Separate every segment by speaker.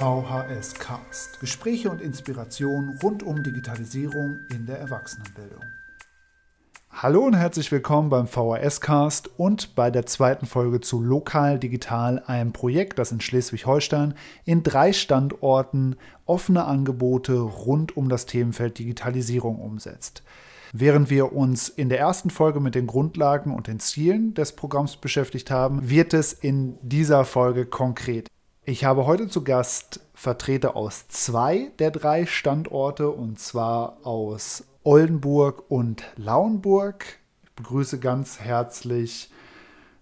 Speaker 1: VHS Cast. Gespräche und Inspiration rund um Digitalisierung in der Erwachsenenbildung. Hallo und herzlich willkommen beim VHS Cast und bei der zweiten Folge zu Lokal Digital, einem Projekt, das in Schleswig-Holstein in drei Standorten offene Angebote rund um das Themenfeld Digitalisierung umsetzt. Während wir uns in der ersten Folge mit den Grundlagen und den Zielen des Programms beschäftigt haben, wird es in dieser Folge konkret. Ich habe heute zu Gast Vertreter aus zwei der drei Standorte und zwar aus Oldenburg und Lauenburg. Ich begrüße ganz herzlich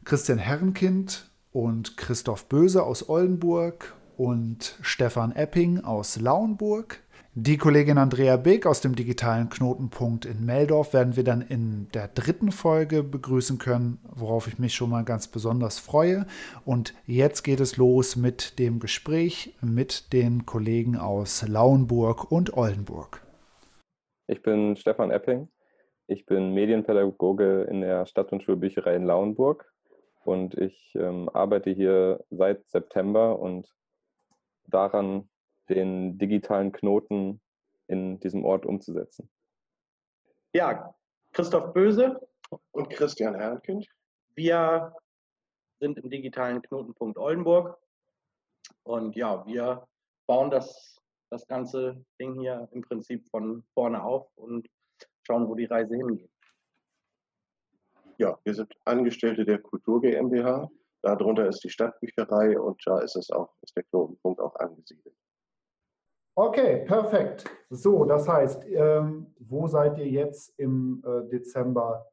Speaker 1: Christian Herrenkind und Christoph Böse aus Oldenburg und Stefan Epping aus Lauenburg. Die Kollegin Andrea Beek aus dem digitalen Knotenpunkt in Meldorf werden wir dann in der dritten Folge begrüßen können, worauf ich mich schon mal ganz besonders freue. Und jetzt geht es los mit dem Gespräch mit den Kollegen aus Lauenburg und Oldenburg.
Speaker 2: Ich bin Stefan Epping. Ich bin Medienpädagoge in der Stadt- und Schulbücherei in Lauenburg und ich ähm, arbeite hier seit September und daran den digitalen Knoten in diesem Ort umzusetzen.
Speaker 3: Ja, Christoph Böse
Speaker 4: und Christian Herrenkind.
Speaker 3: Wir sind im digitalen Knotenpunkt Oldenburg und ja, wir bauen das, das ganze Ding hier im Prinzip von vorne auf und schauen, wo die Reise hingeht.
Speaker 4: Ja, wir sind Angestellte der Kultur GmbH. Darunter ist die Stadtbücherei und da ist es auch, ist der Knotenpunkt auch angesiedelt.
Speaker 1: Okay, perfekt. So, das heißt, ähm, wo seid ihr jetzt im äh, Dezember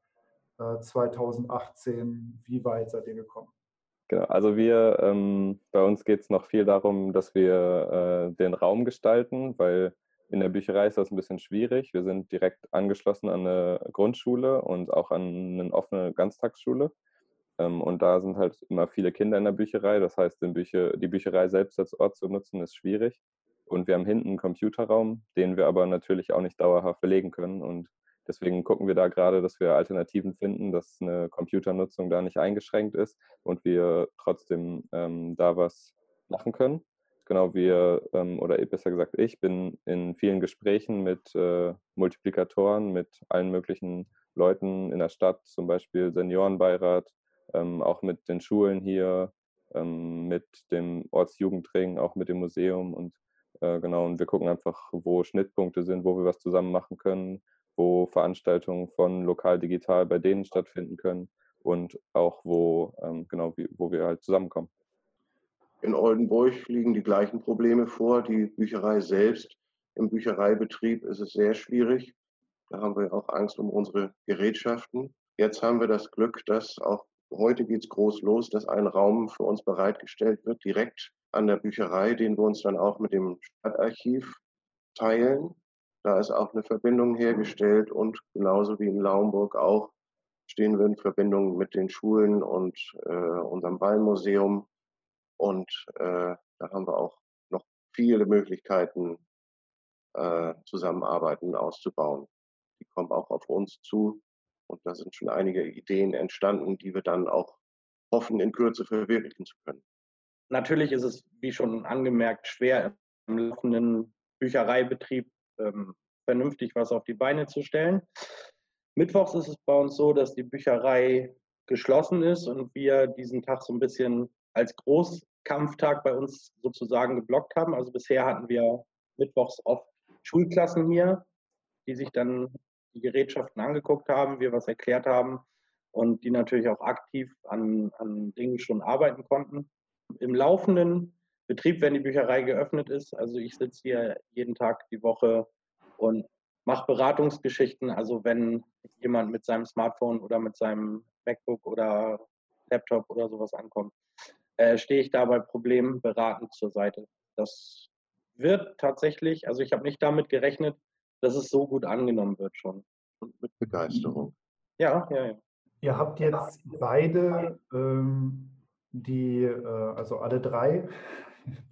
Speaker 1: äh, 2018? Wie weit seid ihr gekommen?
Speaker 2: Genau, also wir, ähm, bei uns geht es noch viel darum, dass wir äh, den Raum gestalten, weil in der Bücherei ist das ein bisschen schwierig. Wir sind direkt angeschlossen an eine Grundschule und auch an eine offene Ganztagsschule. Ähm, und da sind halt immer viele Kinder in der Bücherei. Das heißt, Bücher, die Bücherei selbst als Ort zu nutzen, ist schwierig. Und wir haben hinten einen Computerraum, den wir aber natürlich auch nicht dauerhaft belegen können. Und deswegen gucken wir da gerade, dass wir Alternativen finden, dass eine Computernutzung da nicht eingeschränkt ist und wir trotzdem ähm, da was machen können. Genau, wir, ähm, oder besser gesagt, ich bin in vielen Gesprächen mit äh, Multiplikatoren, mit allen möglichen Leuten in der Stadt, zum Beispiel Seniorenbeirat, ähm, auch mit den Schulen hier, ähm, mit dem Ortsjugendring, auch mit dem Museum und äh, genau, und wir gucken einfach, wo Schnittpunkte sind, wo wir was zusammen machen können, wo Veranstaltungen von lokal digital bei denen stattfinden können und auch wo, ähm, genau, wie, wo wir halt zusammenkommen.
Speaker 4: In Oldenburg liegen die gleichen Probleme vor. Die Bücherei selbst, im Büchereibetrieb ist es sehr schwierig. Da haben wir auch Angst um unsere Gerätschaften. Jetzt haben wir das Glück, dass auch heute geht es groß los, dass ein Raum für uns bereitgestellt wird, direkt an der Bücherei, den wir uns dann auch mit dem Stadtarchiv teilen. Da ist auch eine Verbindung hergestellt und genauso wie in Laumburg auch stehen wir in Verbindung mit den Schulen und äh, unserem Ballmuseum. Und äh, da haben wir auch noch viele Möglichkeiten, äh, Zusammenarbeiten auszubauen. Die kommen auch auf uns zu. Und da sind schon einige Ideen entstanden, die wir dann auch hoffen, in Kürze verwirklichen zu können.
Speaker 3: Natürlich ist es, wie schon angemerkt, schwer im laufenden Büchereibetrieb ähm, vernünftig was auf die Beine zu stellen. Mittwochs ist es bei uns so, dass die Bücherei geschlossen ist und wir diesen Tag so ein bisschen als Großkampftag bei uns sozusagen geblockt haben. Also bisher hatten wir mittwochs oft Schulklassen hier, die sich dann die Gerätschaften angeguckt haben, wir was erklärt haben und die natürlich auch aktiv an, an Dingen schon arbeiten konnten im laufenden Betrieb, wenn die Bücherei geöffnet ist. Also ich sitze hier jeden Tag die Woche und mache Beratungsgeschichten. Also wenn jemand mit seinem Smartphone oder mit seinem MacBook oder Laptop oder sowas ankommt, äh, stehe ich da bei Problemen beratend zur Seite. Das wird tatsächlich, also ich habe nicht damit gerechnet, dass es so gut angenommen wird schon.
Speaker 4: Und mit Begeisterung.
Speaker 3: Ja, ja, ja.
Speaker 1: Ihr habt jetzt beide ähm, die, äh, also alle drei,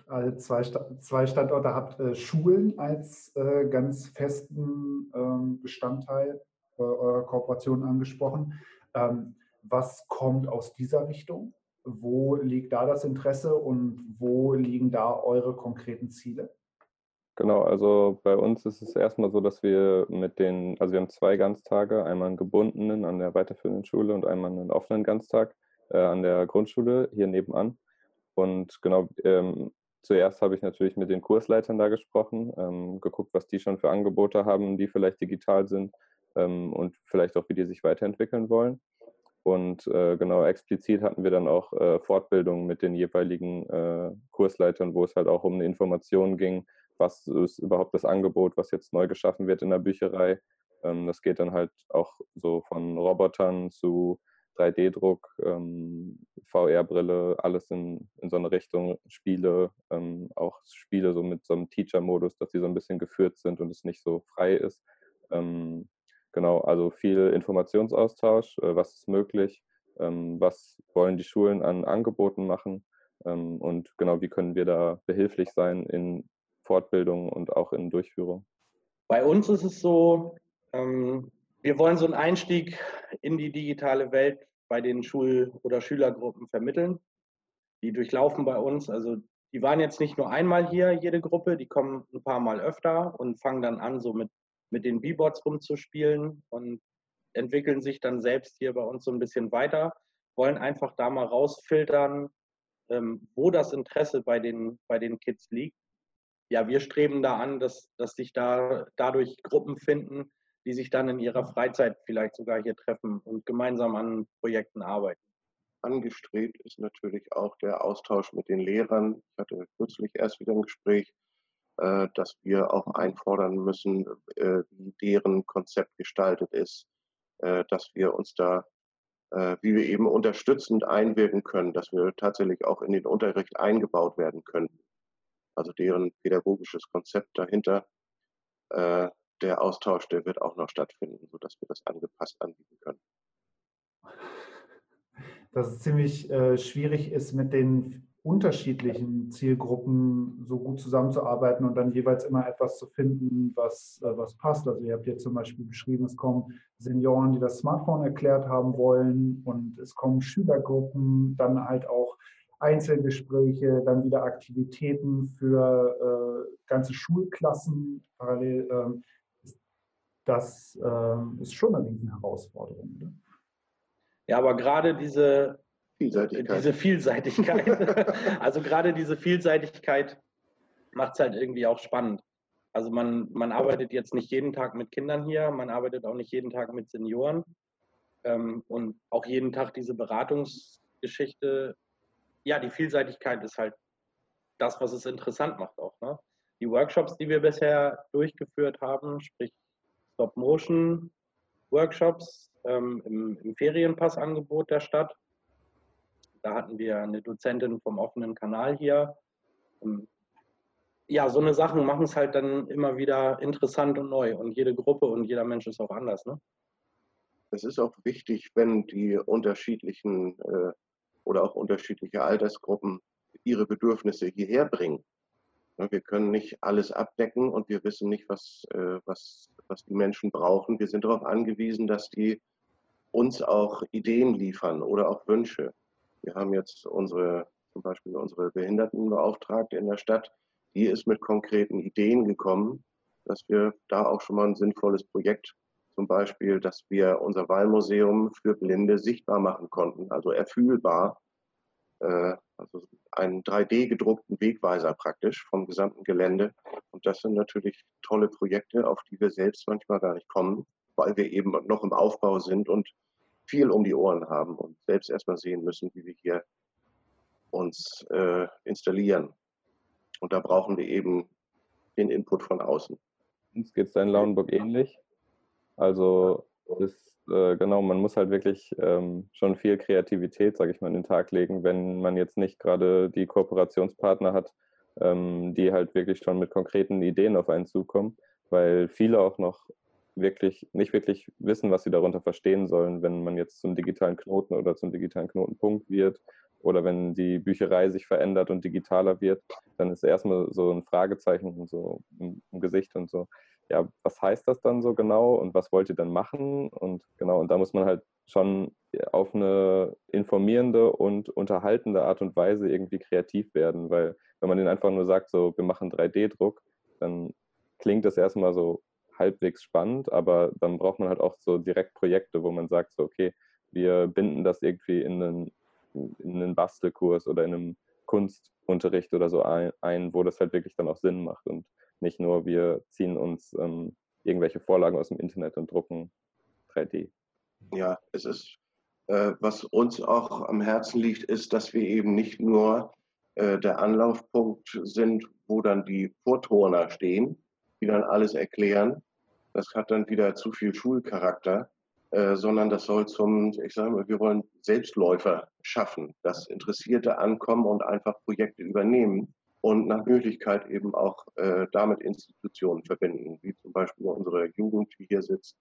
Speaker 1: alle zwei, zwei Standorte habt äh, Schulen als äh, ganz festen ähm, Bestandteil eurer Kooperation angesprochen. Ähm, was kommt aus dieser Richtung? wo liegt da das Interesse und wo liegen da eure konkreten Ziele?
Speaker 2: Genau, also bei uns ist es erstmal so, dass wir mit den, also wir haben zwei Ganztage, einmal einen gebundenen an der weiterführenden Schule und einmal einen offenen Ganztag äh, an der Grundschule hier nebenan. Und genau, ähm, zuerst habe ich natürlich mit den Kursleitern da gesprochen, ähm, geguckt, was die schon für Angebote haben, die vielleicht digital sind ähm, und vielleicht auch, wie die sich weiterentwickeln wollen. Und äh, genau explizit hatten wir dann auch äh, Fortbildungen mit den jeweiligen äh, Kursleitern, wo es halt auch um eine Information ging, was ist überhaupt das Angebot, was jetzt neu geschaffen wird in der Bücherei. Ähm, das geht dann halt auch so von Robotern zu 3D-Druck, ähm, VR-Brille, alles in, in so eine Richtung, Spiele, ähm, auch Spiele so mit so einem Teacher-Modus, dass sie so ein bisschen geführt sind und es nicht so frei ist. Ähm, genau, also viel Informationsaustausch, äh, was ist möglich, ähm, was wollen die Schulen an Angeboten machen ähm, und genau, wie können wir da behilflich sein in Fortbildung und auch in Durchführung?
Speaker 3: Bei uns ist es so, ähm, wir wollen so einen Einstieg in die digitale Welt bei den Schul- oder Schülergruppen vermitteln. Die durchlaufen bei uns, also die waren jetzt nicht nur einmal hier, jede Gruppe, die kommen ein paar Mal öfter und fangen dann an, so mit, mit den B-Boards rumzuspielen und entwickeln sich dann selbst hier bei uns so ein bisschen weiter, wollen einfach da mal rausfiltern, ähm, wo das Interesse bei den, bei den Kids liegt. Ja, wir streben da an, dass, dass sich da dadurch Gruppen finden, die sich dann in ihrer Freizeit vielleicht sogar hier treffen und gemeinsam an Projekten arbeiten.
Speaker 4: Angestrebt ist natürlich auch der Austausch mit den Lehrern. Ich hatte kürzlich erst wieder ein Gespräch, äh, dass wir auch einfordern müssen, äh, wie deren Konzept gestaltet ist, äh, dass wir uns da, wie wir eben unterstützend einwirken können, dass wir tatsächlich auch in den Unterricht eingebaut werden können also deren pädagogisches Konzept dahinter. Der Austausch, der wird auch noch stattfinden, sodass wir das angepasst anbieten können.
Speaker 1: Dass es ziemlich äh, schwierig ist, mit den unterschiedlichen Zielgruppen so gut zusammenzuarbeiten und dann jeweils immer etwas zu finden, was, äh, was passt. Also ihr habt jetzt zum Beispiel beschrieben, es kommen Senioren, die das Smartphone erklärt haben wollen und es kommen Schülergruppen, dann halt auch Einzelgespräche, dann wieder Aktivitäten für äh, ganze Schulklassen parallel. Ähm, das äh, ist schon eine Herausforderung. Oder?
Speaker 3: Ja, aber gerade diese Vielseitigkeit, diese Vielseitigkeit also gerade diese Vielseitigkeit macht es halt irgendwie auch spannend. Also man, man arbeitet jetzt nicht jeden Tag mit Kindern hier, man arbeitet auch nicht jeden Tag mit Senioren. Ähm, und auch jeden Tag diese Beratungsgeschichte ja, die Vielseitigkeit ist halt das, was es interessant macht auch. Ne? Die Workshops, die wir bisher durchgeführt haben, sprich Stop-Motion-Workshops ähm, im, im Ferienpassangebot der Stadt. Da hatten wir eine Dozentin vom offenen Kanal hier. Ähm, ja, so eine Sachen machen es halt dann immer wieder interessant und neu. Und jede Gruppe und jeder Mensch ist auch anders. Ne?
Speaker 4: Es ist auch wichtig, wenn die unterschiedlichen äh, oder auch unterschiedliche Altersgruppen ihre Bedürfnisse hierher bringen. Wir können nicht alles abdecken und wir wissen nicht, was, äh, was, was die Menschen brauchen. Wir sind darauf angewiesen, dass die uns auch Ideen liefern oder auch Wünsche. Wir haben jetzt unsere, zum Beispiel unsere Behindertenbeauftragte in der Stadt, die ist mit konkreten Ideen gekommen, dass wir da auch schon mal ein sinnvolles Projekt zum Beispiel, dass wir unser Wahlmuseum für Blinde sichtbar machen konnten, also erfühlbar, also einen 3D gedruckten Wegweiser praktisch vom gesamten Gelände. Und das sind natürlich tolle Projekte, auf die wir selbst manchmal gar nicht kommen, weil wir eben noch im Aufbau sind und viel um die Ohren haben und selbst erstmal sehen müssen, wie wir hier uns äh, installieren. Und da brauchen wir eben den Input von außen.
Speaker 2: Uns geht es in Lauenburg ähnlich. Also ist, äh, genau, man muss halt wirklich ähm, schon viel Kreativität, sage ich mal, in den Tag legen, wenn man jetzt nicht gerade die Kooperationspartner hat, ähm, die halt wirklich schon mit konkreten Ideen auf einen zukommen, weil viele auch noch wirklich nicht wirklich wissen, was sie darunter verstehen sollen, wenn man jetzt zum digitalen Knoten oder zum digitalen Knotenpunkt wird oder wenn die Bücherei sich verändert und digitaler wird, dann ist erstmal so ein Fragezeichen so im, im Gesicht und so. Ja, was heißt das dann so genau und was wollt ihr dann machen? Und genau, und da muss man halt schon auf eine informierende und unterhaltende Art und Weise irgendwie kreativ werden, weil wenn man den einfach nur sagt, so, wir machen 3D-Druck, dann klingt das erstmal so halbwegs spannend, aber dann braucht man halt auch so direkt Projekte, wo man sagt, so, okay, wir binden das irgendwie in einen, in einen Bastelkurs oder in einem Kunstunterricht oder so ein, ein, wo das halt wirklich dann auch Sinn macht und nicht nur wir ziehen uns ähm, irgendwelche Vorlagen aus dem Internet und drucken 3D.
Speaker 4: Ja, es ist, äh, was uns auch am Herzen liegt, ist, dass wir eben nicht nur äh, der Anlaufpunkt sind, wo dann die Vorturner stehen, die dann alles erklären. Das hat dann wieder zu viel Schulcharakter, äh, sondern das soll zum, ich sage mal, wir wollen Selbstläufer schaffen, dass Interessierte ankommen und einfach Projekte übernehmen und nach Möglichkeit eben auch äh, damit Institutionen verbinden, wie zum Beispiel unsere Jugend, die hier sitzt,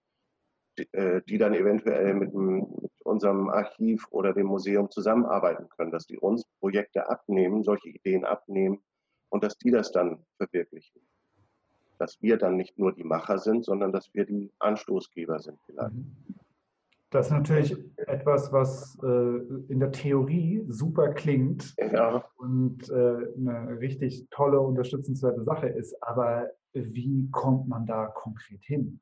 Speaker 4: die, äh, die dann eventuell mit, mit, unserem Archiv oder dem Museum zusammenarbeiten können, dass die uns Projekte abnehmen, solche Ideen abnehmen und dass die das dann verwirklichen dass wir dann nicht nur die Macher sind, sondern dass wir die Anstoßgeber sind vielleicht. Mhm.
Speaker 1: Das ist natürlich etwas, was äh, in der Theorie super klingt ja. und äh, eine richtig tolle, unterstützenswerte Sache ist. Aber wie kommt man da konkret hin?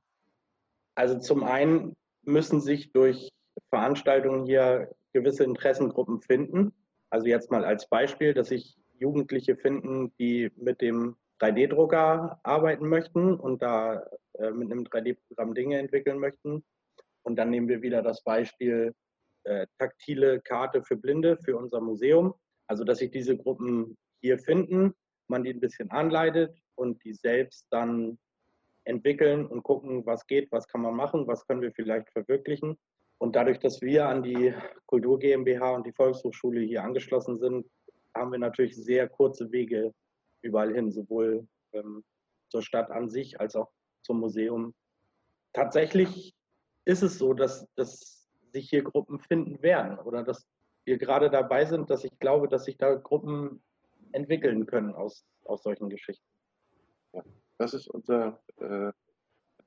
Speaker 3: Also zum einen müssen sich durch Veranstaltungen hier gewisse Interessengruppen finden. Also jetzt mal als Beispiel, dass sich Jugendliche finden, die mit dem 3D-Drucker arbeiten möchten und da äh, mit einem 3D-Programm Dinge entwickeln möchten. Und dann nehmen wir wieder das Beispiel äh, taktile Karte für Blinde für unser Museum. Also dass sich diese Gruppen hier finden, man die ein bisschen anleitet und die selbst dann entwickeln und gucken, was geht, was kann man machen, was können wir vielleicht verwirklichen. Und dadurch, dass wir an die Kultur GmbH und die Volkshochschule hier angeschlossen sind, haben wir natürlich sehr kurze Wege überall hin, sowohl ähm, zur Stadt an sich als auch zum Museum. Tatsächlich ist es so, dass, dass sich hier Gruppen finden werden oder dass wir gerade dabei sind, dass ich glaube, dass sich da Gruppen entwickeln können aus, aus solchen Geschichten.
Speaker 4: Ja, das ist unser, äh,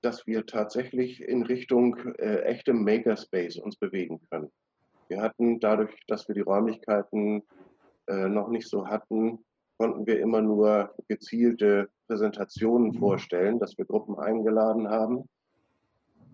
Speaker 4: dass wir tatsächlich in Richtung äh, echtem Makerspace uns bewegen können. Wir hatten dadurch, dass wir die Räumlichkeiten äh, noch nicht so hatten, konnten wir immer nur gezielte Präsentationen vorstellen, dass wir Gruppen eingeladen haben.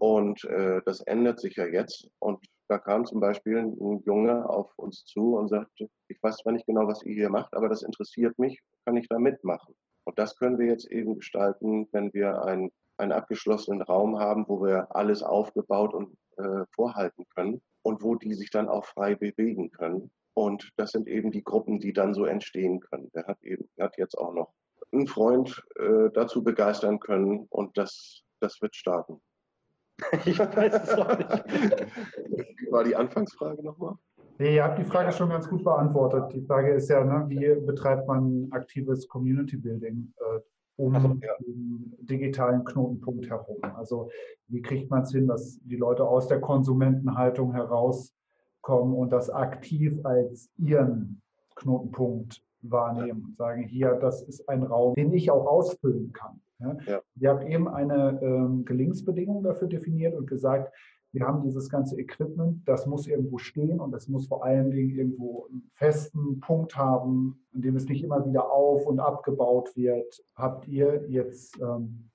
Speaker 4: Und äh, das ändert sich ja jetzt. Und da kam zum Beispiel ein Junge auf uns zu und sagte, ich weiß zwar nicht genau, was ihr hier macht, aber das interessiert mich, kann ich da mitmachen? Und das können wir jetzt eben gestalten, wenn wir einen, einen abgeschlossenen Raum haben, wo wir alles aufgebaut und äh, vorhalten können und wo die sich dann auch frei bewegen können. Und das sind eben die Gruppen, die dann so entstehen können. Der hat eben, der hat jetzt auch noch einen Freund äh, dazu begeistern können und das, das wird starten.
Speaker 3: Ich weiß es auch nicht.
Speaker 4: Wie war die Anfangsfrage nochmal?
Speaker 1: Nee, ihr habt die Frage schon ganz gut beantwortet. Die Frage ist ja, ne, wie betreibt man aktives Community Building äh, um also, ja. den digitalen Knotenpunkt herum? Also wie kriegt man es hin, dass die Leute aus der Konsumentenhaltung heraus kommen und das aktiv als ihren Knotenpunkt wahrnehmen und sagen, hier, das ist ein Raum, den ich auch ausfüllen kann. Ja? Ja. Ihr habt eben eine ähm, Gelingensbedingung dafür definiert und gesagt, wir haben dieses ganze Equipment, das muss irgendwo stehen und das muss vor allen Dingen irgendwo einen festen Punkt haben, in dem es nicht immer wieder auf und abgebaut wird. Habt ihr jetzt ähm,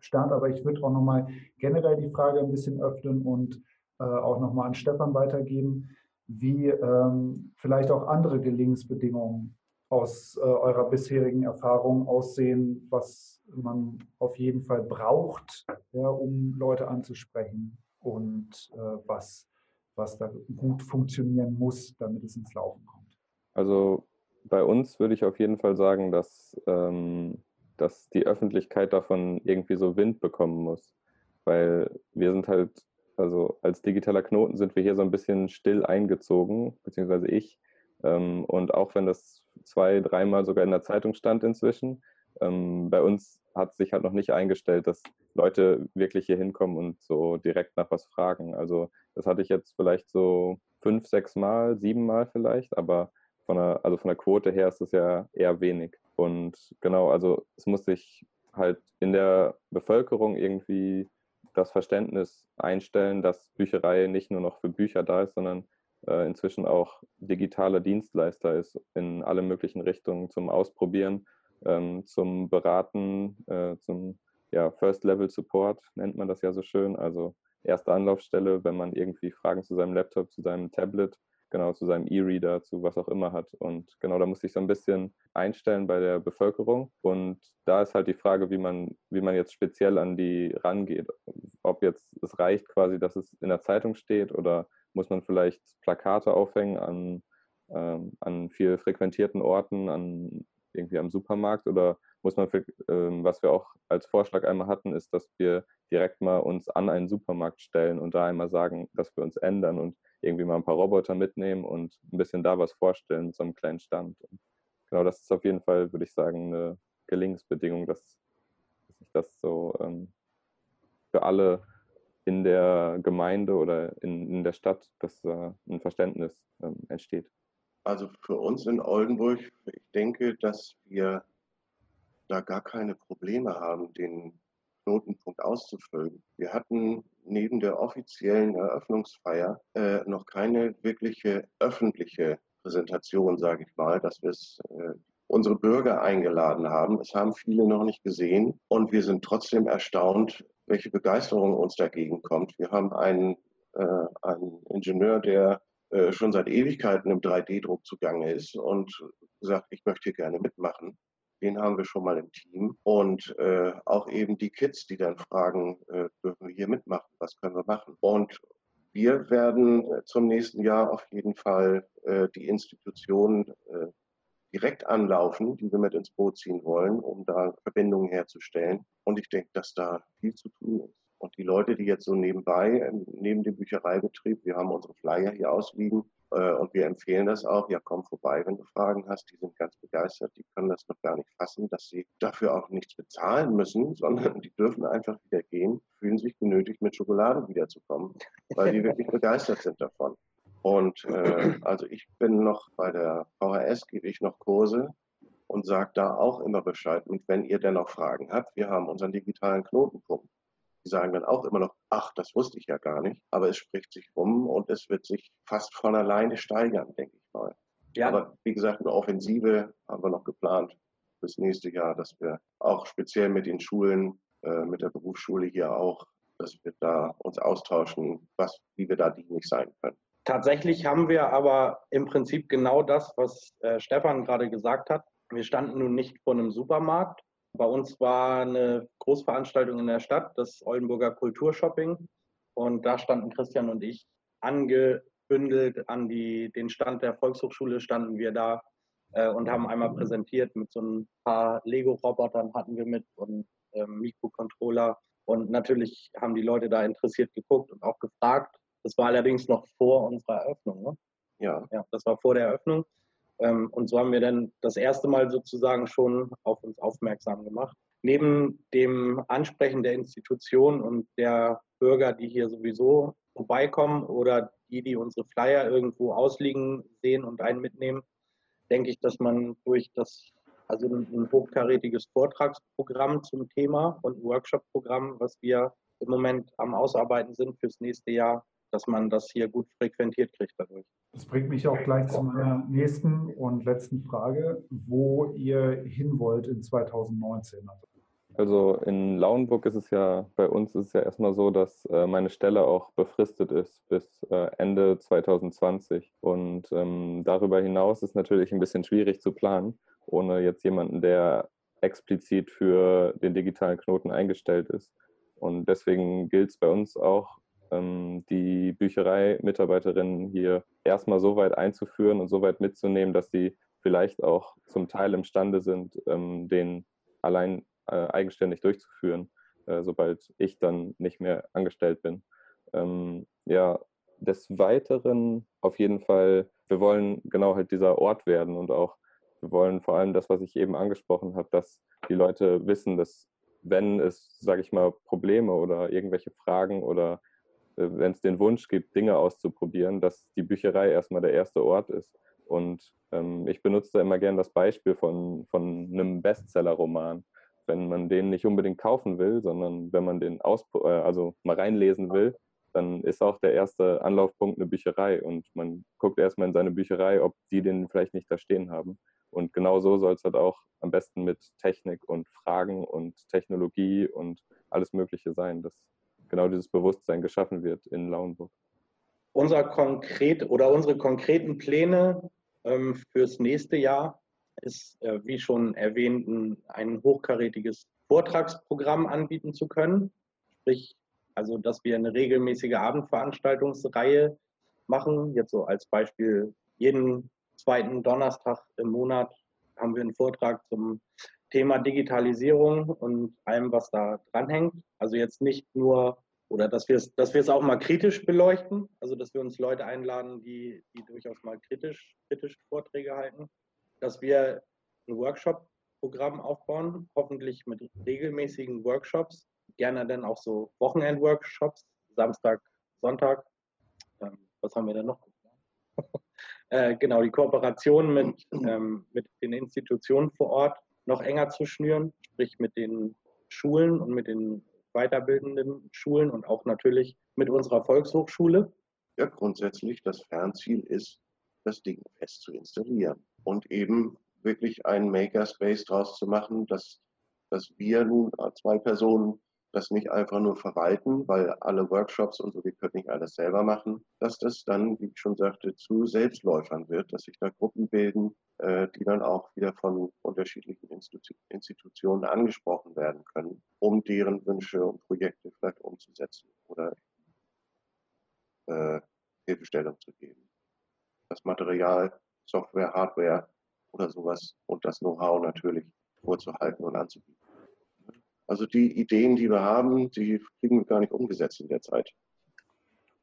Speaker 1: Start, aber ich würde auch nochmal generell die Frage ein bisschen öffnen und äh, auch nochmal an Stefan weitergeben, wie ähm, vielleicht auch andere Gelingensbedingungen aus äh, eurer bisherigen Erfahrung aussehen, was man auf jeden Fall braucht, ja, um Leute anzusprechen und äh, was, was da gut funktionieren muss, damit es ins Laufen kommt.
Speaker 2: Also bei uns würde ich auf jeden Fall sagen, dass, ähm, dass die Öffentlichkeit davon irgendwie so Wind bekommen muss. Weil wir sind halt also als digitaler Knoten sind wir hier so ein bisschen still eingezogen, beziehungsweise ich. Ähm, und auch wenn das zwei, dreimal sogar in der Zeitung stand inzwischen, ähm, bei uns hat sich halt noch nicht eingestellt, dass Leute wirklich hier hinkommen und so direkt nach was fragen. Also das hatte ich jetzt vielleicht so fünf, sechs Mal, sieben Mal vielleicht, aber von der, also von der Quote her ist es ja eher wenig. Und genau, also es muss sich halt in der Bevölkerung irgendwie das Verständnis einstellen, dass Bücherei nicht nur noch für Bücher da ist, sondern äh, inzwischen auch digitaler Dienstleister ist in alle möglichen Richtungen zum Ausprobieren, ähm, zum Beraten, äh, zum ja, First-Level-Support nennt man das ja so schön, also erste Anlaufstelle, wenn man irgendwie Fragen zu seinem Laptop, zu seinem Tablet genau zu seinem E-Reader, zu was auch immer hat. Und genau, da muss ich so ein bisschen einstellen bei der Bevölkerung. Und da ist halt die Frage, wie man, wie man jetzt speziell an die rangeht. Ob jetzt es reicht quasi, dass es in der Zeitung steht oder muss man vielleicht Plakate aufhängen an, ähm, an viel frequentierten Orten, an irgendwie am Supermarkt oder muss man, ähm, was wir auch als Vorschlag einmal hatten, ist, dass wir direkt mal uns an einen Supermarkt stellen und da einmal sagen, dass wir uns ändern und irgendwie mal ein paar Roboter mitnehmen und ein bisschen da was vorstellen mit so einem kleinen Stand. Und genau, das ist auf jeden Fall, würde ich sagen, eine Gelingensbedingung, dass, dass sich das so ähm, für alle in der Gemeinde oder in, in der Stadt, dass äh, ein Verständnis ähm, entsteht.
Speaker 4: Also für uns in Oldenburg, ich denke, dass wir da gar keine Probleme haben, den Knotenpunkt auszufüllen. Wir hatten neben der offiziellen Eröffnungsfeier äh, noch keine wirkliche öffentliche Präsentation, sage ich mal, dass wir es äh, unsere Bürger eingeladen haben. Es haben viele noch nicht gesehen und wir sind trotzdem erstaunt, welche Begeisterung uns dagegen kommt. Wir haben einen, äh, einen Ingenieur, der äh, schon seit Ewigkeiten im 3D-Druck zugange ist und gesagt, ich möchte hier gerne mitmachen den haben wir schon mal im Team. Und äh, auch eben die Kids, die dann fragen, äh, dürfen wir hier mitmachen, was können wir machen? Und wir werden zum nächsten Jahr auf jeden Fall äh, die Institutionen äh, direkt anlaufen, die wir mit ins Boot ziehen wollen, um da Verbindungen herzustellen. Und ich denke, dass da viel zu tun ist. Und die Leute, die jetzt so nebenbei, neben dem Büchereibetrieb, wir haben unsere Flyer hier ausliegen, äh, und wir empfehlen das auch. Ja, komm vorbei, wenn du Fragen hast. Die sind ganz begeistert. Die können das noch gar nicht fassen, dass sie dafür auch nichts bezahlen müssen, sondern die dürfen einfach wieder gehen, fühlen sich genötigt, mit Schokolade wiederzukommen, weil die wirklich begeistert sind davon. Und äh, also ich bin noch bei der VHS, gebe ich noch Kurse und sage da auch immer Bescheid. Und wenn ihr dennoch Fragen habt, wir haben unseren digitalen Knotenpunkt. Die sagen dann auch immer noch, ach, das wusste ich ja gar nicht. Aber es spricht sich rum und es wird sich fast von alleine steigern, denke ich mal. Ja. Aber wie gesagt, eine Offensive haben wir noch geplant fürs nächste Jahr, dass wir auch speziell mit den Schulen, äh, mit der Berufsschule hier auch, dass wir da uns austauschen, was, wie wir da dienlich sein können.
Speaker 3: Tatsächlich haben wir aber im Prinzip genau das, was äh, Stefan gerade gesagt hat. Wir standen nun nicht vor einem Supermarkt, bei uns war eine Großveranstaltung in der Stadt, das Oldenburger Kulturshopping. Und da standen Christian und ich angebündelt an die, den Stand der Volkshochschule, standen wir da äh, und haben einmal präsentiert mit so ein paar Lego-Robotern hatten wir mit und ähm, Mikrocontroller. Und natürlich haben die Leute da interessiert geguckt und auch gefragt. Das war allerdings noch vor unserer Eröffnung. Ne? Ja. ja. Das war vor der Eröffnung. Ähm, und so haben wir dann das erste Mal sozusagen schon auf uns aufmerksam gemacht. Neben dem Ansprechen der Institutionen und der Bürger, die hier sowieso vorbeikommen oder die, die unsere Flyer irgendwo ausliegen sehen und einen mitnehmen, denke ich, dass man durch das, also ein hochkarätiges Vortragsprogramm zum Thema und ein Workshop-Programm, was wir im Moment am Ausarbeiten sind fürs nächste Jahr, dass man das hier gut frequentiert kriegt dadurch.
Speaker 1: Das bringt mich auch gleich zu meiner nächsten und letzten Frage, wo ihr hin wollt in 2019.
Speaker 2: Also in Lauenburg ist es ja, bei uns ist es ja erstmal so, dass äh, meine Stelle auch befristet ist bis äh, Ende 2020. Und ähm, darüber hinaus ist natürlich ein bisschen schwierig zu planen, ohne jetzt jemanden, der explizit für den digitalen Knoten eingestellt ist. Und deswegen gilt es bei uns auch, ähm, die Bücherei-Mitarbeiterinnen hier erstmal so weit einzuführen und so weit mitzunehmen, dass sie vielleicht auch zum Teil imstande sind, ähm, den allein äh, eigenständig durchzuführen, äh, sobald ich dann nicht mehr angestellt bin. Ähm, ja, des Weiteren auf jeden Fall, wir wollen genau halt dieser Ort werden und auch wir wollen vor allem das, was ich eben angesprochen habe, dass die Leute wissen, dass wenn es, sage ich mal, Probleme oder irgendwelche Fragen oder wenn es den Wunsch gibt, Dinge auszuprobieren, dass die Bücherei erstmal der erste Ort ist. Und ähm, ich benutze da immer gern das Beispiel von, von einem Bestseller-Roman. wenn man den nicht unbedingt kaufen will, sondern wenn man den aus, äh, also mal reinlesen will, dann ist auch der erste Anlaufpunkt eine Bücherei und man guckt erstmal in seine Bücherei, ob die den vielleicht nicht da stehen haben. Und genau so soll es halt auch am besten mit Technik und Fragen und Technologie und alles Mögliche sein, dass genau dieses Bewusstsein geschaffen wird in Lauenburg.
Speaker 3: Unser konkret oder unsere konkreten Pläne ähm, fürs nächste Jahr ist, äh, wie schon erwähnt, ein, hochkarätiges Vortragsprogramm anbieten zu können. Sprich, also dass wir eine regelmäßige Abendveranstaltungsreihe machen. Jetzt so als Beispiel jeden zweiten Donnerstag im Monat haben wir einen Vortrag zum Thema Digitalisierung und allem, was da dranhängt. Also jetzt nicht nur, oder dass wir es, dass wir es auch mal kritisch beleuchten, also dass wir uns Leute einladen, die, die durchaus mal kritisch, kritische Vorträge halten, dass wir ein Workshop-Programm aufbauen, hoffentlich mit regelmäßigen Workshops, gerne dann auch so Wochenend-Workshops, Samstag, Sonntag. Ähm, was haben wir denn noch? äh, genau, die Kooperation mit, ähm, mit den Institutionen vor Ort noch enger zu schnüren, sprich mit den Schulen und mit den weiterbildenden Schulen und auch natürlich mit unserer Volkshochschule.
Speaker 4: Ja, grundsätzlich das Fernziel ist, das Ding fest zu installieren und eben wirklich einen Makerspace draus zu machen, dass, dass wir nun zwei Personen das nicht einfach nur verwalten, weil alle Workshops und so, wir können nicht alles selber machen, dass das dann, wie ich schon sagte, zu Selbstläufern wird, dass sich da Gruppen bilden, äh, die dann auch wieder von unterschiedlichen Institu Institutionen angesprochen werden können, um deren Wünsche und Projekte vielleicht umzusetzen oder äh, Hilfestellung zu geben. Das Material, Software, Hardware oder sowas und das Know-how natürlich vorzuhalten und anzubieten. Also die Ideen, die wir haben, die kriegen wir gar nicht umgesetzt in der Zeit.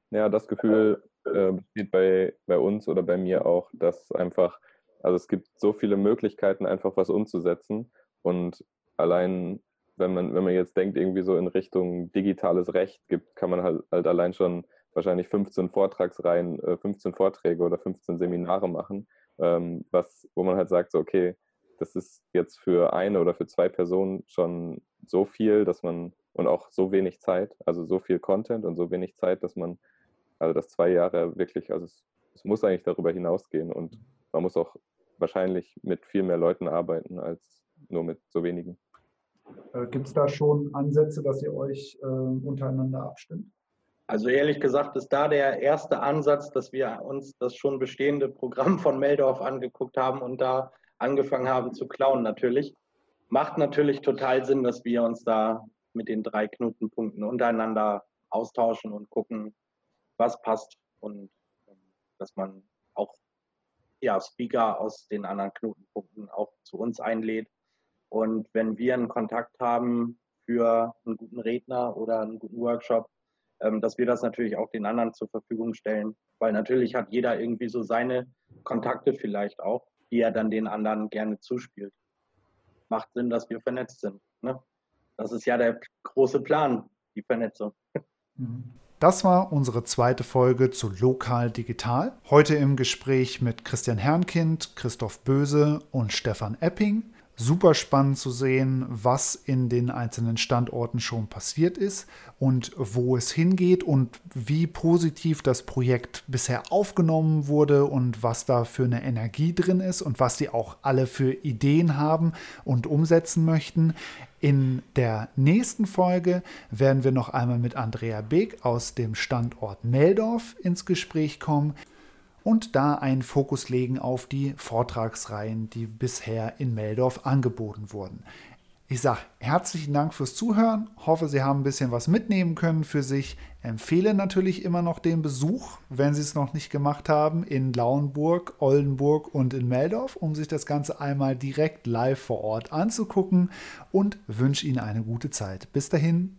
Speaker 2: Ja, das Gefühl äh, bei, bei uns oder bei mir auch, dass einfach, also es gibt so viele Möglichkeiten, einfach was umzusetzen. Und allein, wenn man, wenn man jetzt denkt, irgendwie so in Richtung digitales Recht gibt, kann man halt, halt allein schon wahrscheinlich 15 Vortragsreihen, 15 äh, Vorträge oder 15 Seminare machen, ähm, was, wo man halt sagt, so, okay, das ist jetzt für eine oder für zwei Personen schon so viel, dass man und auch so wenig Zeit, also so viel Content und so wenig Zeit, dass man, also das zwei Jahre wirklich, also es, es muss eigentlich darüber hinausgehen und man muss auch wahrscheinlich mit viel mehr Leuten arbeiten als nur mit so wenigen.
Speaker 1: Äh, Gibt es da schon Ansätze, dass ihr euch äh, untereinander abstimmt?
Speaker 3: Also ehrlich gesagt ist da der erste Ansatz, dass wir uns das schon bestehende Programm von Meldorf angeguckt haben und da angefangen haben zu klauen natürlich. Macht natürlich total Sinn, dass wir uns da mit den drei Knotenpunkten untereinander austauschen und gucken, was passt und ähm, dass man auch ja, Speaker aus den anderen Knotenpunkten auch zu uns einlädt. Und wenn wir einen Kontakt haben für einen guten Redner oder einen guten Workshop, ähm, dass wir das natürlich auch den anderen zur Verfügung stellen. Weil natürlich hat jeder irgendwie so seine Kontakte vielleicht auch die er dann den anderen gerne zuspielt. Macht Sinn, dass wir vernetzt sind. Ne? Das ist ja der große Plan, die Vernetzung.
Speaker 1: Das war unsere zweite Folge zu Lokal Digital. Heute im Gespräch mit Christian Herrnkind, Christoph Böse und Stefan Epping super spannend zu sehen, was in den einzelnen Standorten schon passiert ist und wo es hingeht und wie positiv das Projekt bisher aufgenommen wurde und was da für eine Energie drin ist und was sie auch alle für Ideen haben und umsetzen möchten. In der nächsten Folge werden wir noch einmal mit Andrea Beek aus dem Standort Meldorf ins Gespräch kommen und da einen Fokus legen auf die Vortragsreihen, die bisher in Meldorf angeboten wurden. Ich sage herzlichen Dank fürs Zuhören, hoffe, Sie haben ein bisschen was mitnehmen können für sich. Empfehle natürlich immer noch den Besuch, wenn Sie es noch nicht gemacht haben, in Lauenburg, Oldenburg und in Meldorf, um sich das Ganze einmal direkt live vor Ort anzugucken und wünsche Ihnen eine gute Zeit. Bis dahin,